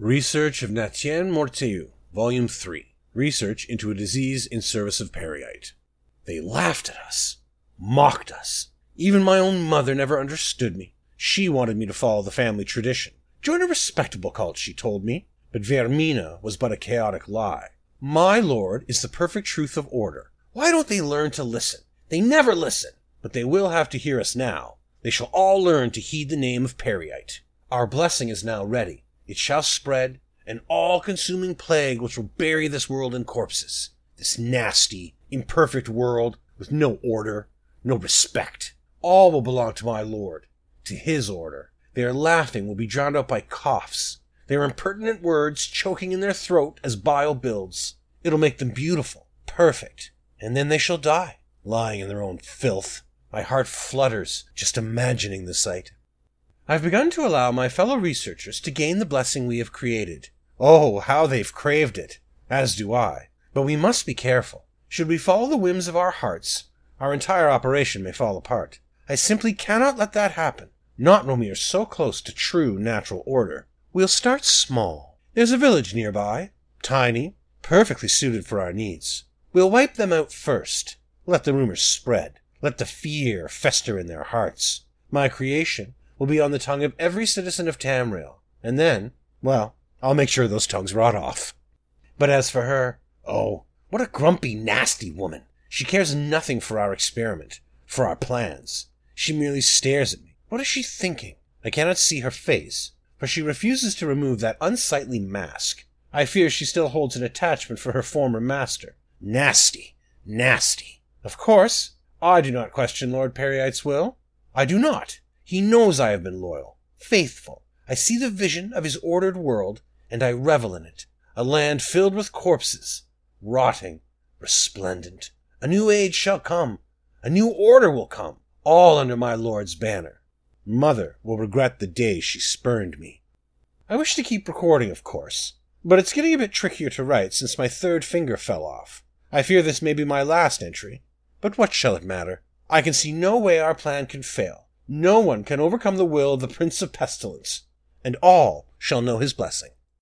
Research of Nathien Mortieu, Volume 3. Research into a disease in service of Peryite. They laughed at us, mocked us. Even my own mother never understood me. She wanted me to follow the family tradition. Join a respectable cult, she told me. But Vaermina was but a chaotic lie. My lord is the perfect truth of order. Why don't they learn to listen? They never listen. But they will have to hear us now. They shall all learn to heed the name of Peryite. Our blessing is now ready. It shall spread, an all consuming plague which will bury this world in corpses. This nasty, imperfect world with no order, no respect. All will belong to my lord, to his order. Their laughing will be drowned out by coughs, their impertinent words choking in their throat as bile builds. It'll make them beautiful, perfect, and then they shall die, lying in their own filth. My heart flutters just imagining the sight. I've begun to allow my fellow researchers to gain the blessing we have created. Oh, how they've craved it! As do I. But we must be careful. Should we follow the whims of our hearts, our entire operation may fall apart. I simply cannot let that happen. Not when we are so close to true natural order. We'll start small. There's a village nearby. Tiny. Perfectly suited for our needs. We'll wipe them out first. Let the rumors spread. Let the fear fester in their hearts. My creation will be on the tongue of every citizen of Tamriel. And then, well, I'll make sure those tongues rot off. But as for her, oh, what a grumpy, nasty woman. She cares nothing for our experiment, for our plans. She merely stares at me. What is she thinking? I cannot see her face, for she refuses to remove that unsightly mask. I fear she still holds an attachment for her former master. Nasty, nasty. Of course, I do not question Lord Peryite's will. I do not. He knows I have been loyal, faithful. I see the vision of his ordered world, and I revel in it. A land filled with corpses, rotting, resplendent. A new age shall come. A new order will come, all under my lord's banner. Mother will regret the day she spurned me. I wish to keep recording, of course, but it's getting a bit trickier to write since my third finger fell off. I fear this may be my last entry, but what shall it matter? I can see no way our plan can fail. No one can overcome the will of the Prince of Pestilence, and all shall know his blessing.